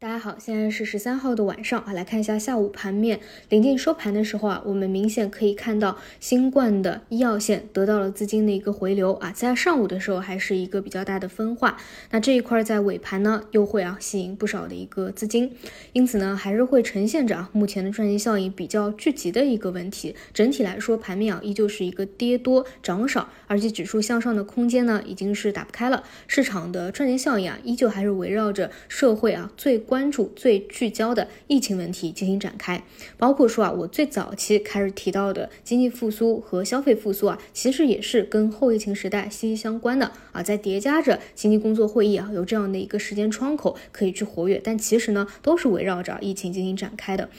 大家好，现在是十三号的晚上啊，来看一下下午盘面。临近收盘的时候啊，我们明显可以看到新冠的医药线得到了资金的一个回流啊，在上午的时候还是一个比较大的分化。那这一块在尾盘呢，又会啊吸引不少的一个资金，因此呢，还是会呈现着啊目前的赚钱效应比较聚集的一个问题。整体来说，盘面啊依旧是一个跌多涨少，而且指数向上的空间呢已经是打不开了。市场的赚钱效应啊，依旧还是围绕着社会啊最。关注最聚焦的疫情问题进行展开，包括说啊，我最早期开始提到的经济复苏和消费复苏啊，其实也是跟后疫情时代息息相关的啊，在叠加着经济工作会议啊，有这样的一个时间窗口可以去活跃，但其实呢，都是围绕着疫情进行展开的。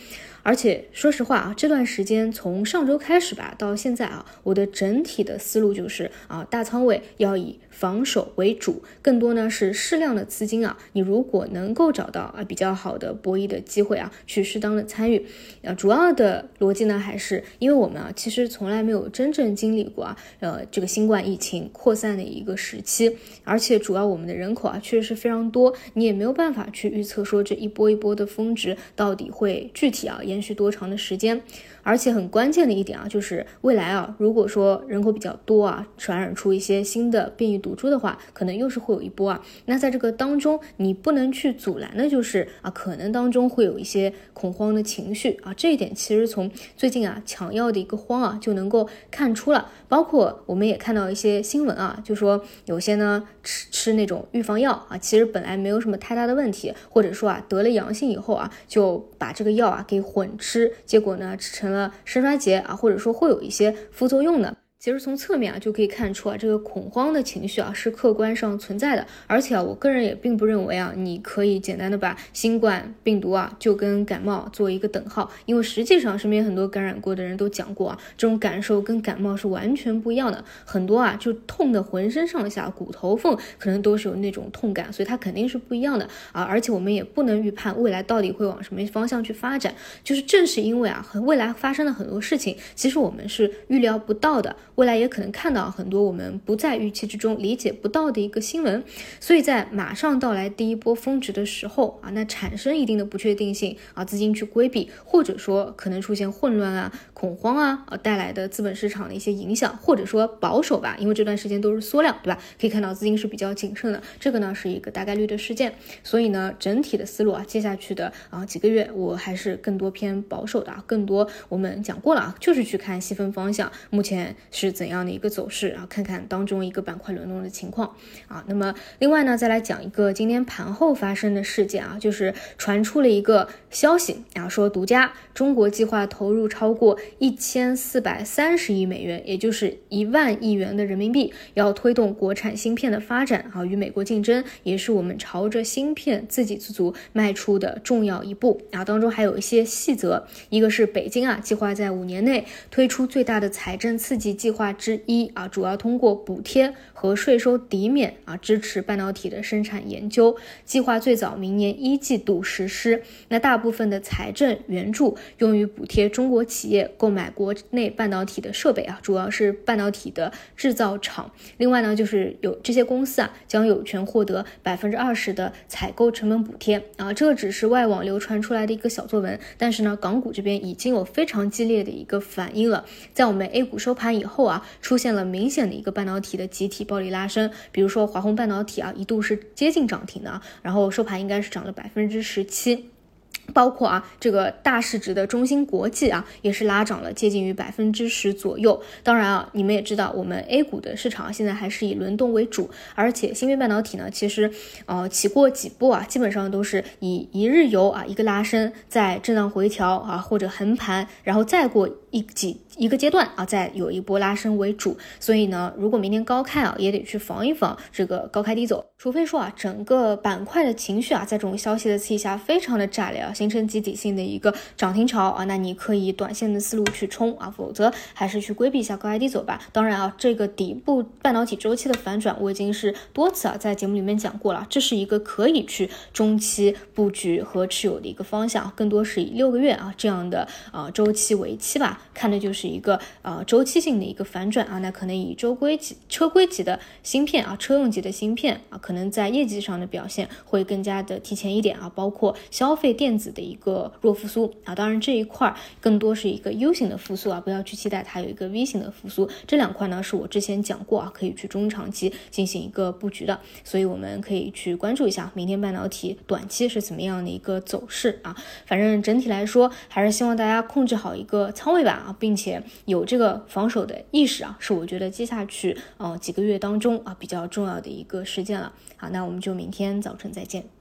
而且说实话啊，这段时间从上周开始吧，到现在啊，我的整体的思路就是啊，大仓位要以防守为主，更多呢是适量的资金啊。你如果能够找到啊比较好的博弈的机会啊，去适当的参与。啊，主要的逻辑呢，还是因为我们啊，其实从来没有真正经历过啊，呃，这个新冠疫情扩散的一个时期，而且主要我们的人口啊，确实是非常多，你也没有办法去预测说这一波一波的峰值到底会具体啊。延续多长的时间？而且很关键的一点啊，就是未来啊，如果说人口比较多啊，传染出一些新的变异毒株的话，可能又是会有一波啊。那在这个当中，你不能去阻拦的就是啊，可能当中会有一些恐慌的情绪啊。这一点其实从最近啊抢药的一个慌啊就能够看出了。包括我们也看到一些新闻啊，就说有些呢吃吃那种预防药啊，其实本来没有什么太大的问题，或者说啊得了阳性以后啊，就把这个药啊给混吃，结果呢吃成了。肾衰竭啊，或者说会有一些副作用的。其实从侧面啊就可以看出啊，这个恐慌的情绪啊是客观上存在的，而且啊，我个人也并不认为啊，你可以简单的把新冠病毒啊就跟感冒做一个等号，因为实际上身边很多感染过的人都讲过啊，这种感受跟感冒是完全不一样的，很多啊就痛的浑身上下骨头缝可能都是有那种痛感，所以它肯定是不一样的。啊，而且我们也不能预判未来到底会往什么方向去发展，就是正是因为啊，未来发生的很多事情，其实我们是预料不到的。未来也可能看到很多我们不在预期之中、理解不到的一个新闻，所以在马上到来第一波峰值的时候啊，那产生一定的不确定性啊，资金去规避，或者说可能出现混乱啊、恐慌啊，啊带来的资本市场的一些影响，或者说保守吧，因为这段时间都是缩量，对吧？可以看到资金是比较谨慎的，这个呢是一个大概率的事件，所以呢整体的思路啊，接下去的啊几个月我还是更多偏保守的啊，更多我们讲过了啊，就是去看细分方向，目前是。怎样的一个走势啊？看看当中一个板块轮动的情况啊。那么另外呢，再来讲一个今天盘后发生的事件啊，就是传出了一个消息啊，说独家中国计划投入超过一千四百三十亿美元，也就是一万亿元的人民币，要推动国产芯片的发展啊，与美国竞争，也是我们朝着芯片自给自足迈出的重要一步啊。当中还有一些细则，一个是北京啊，计划在五年内推出最大的财政刺激计划。划之一啊，主要通过补贴和税收抵免啊，支持半导体的生产研究。计划最早明年一季度实施。那大部分的财政援助用于补贴中国企业购买国内半导体的设备啊，主要是半导体的制造厂。另外呢，就是有这些公司啊，将有权获得百分之二十的采购成本补贴啊。这只是外网流传出来的一个小作文，但是呢，港股这边已经有非常激烈的一个反应了。在我们 A 股收盘以后。后啊，出现了明显的一个半导体的集体暴力拉升，比如说华虹半导体啊，一度是接近涨停的，然后收盘应该是涨了百分之十七。包括啊，这个大市值的中芯国际啊，也是拉涨了接近于百分之十左右。当然啊，你们也知道，我们 A 股的市场现在还是以轮动为主，而且芯片半导体呢，其实呃起过几波啊，基本上都是以一日游啊，一个拉升，再震荡回调啊，或者横盘，然后再过一几一个阶段啊，再有一波拉升为主。所以呢，如果明天高开啊，也得去防一防这个高开低走，除非说啊，整个板块的情绪啊，在这种消息的刺激下非常的炸裂啊。形成集体性的一个涨停潮啊，那你可以短线的思路去冲啊，否则还是去规避一下高开低走吧。当然啊，这个底部半导体周期的反转，我已经是多次啊在节目里面讲过了，这是一个可以去中期布局和持有的一个方向，更多是以六个月啊这样的啊周期为期吧，看的就是一个啊周期性的一个反转啊，那可能以周规级车规级的芯片啊，车用级的芯片啊，可能在业绩上的表现会更加的提前一点啊，包括消费电子的一个弱复苏啊，当然这一块更多是一个 U 型的复苏啊，不要去期待它有一个 V 型的复苏。这两块呢是我之前讲过啊，可以去中长期进行一个布局的，所以我们可以去关注一下明天半导体短期是怎么样的一个走势啊。反正整体来说，还是希望大家控制好一个仓位吧啊，并且有这个防守的意识啊，是我觉得接下去呃几个月当中啊比较重要的一个事件了。好，那我们就明天早晨再见。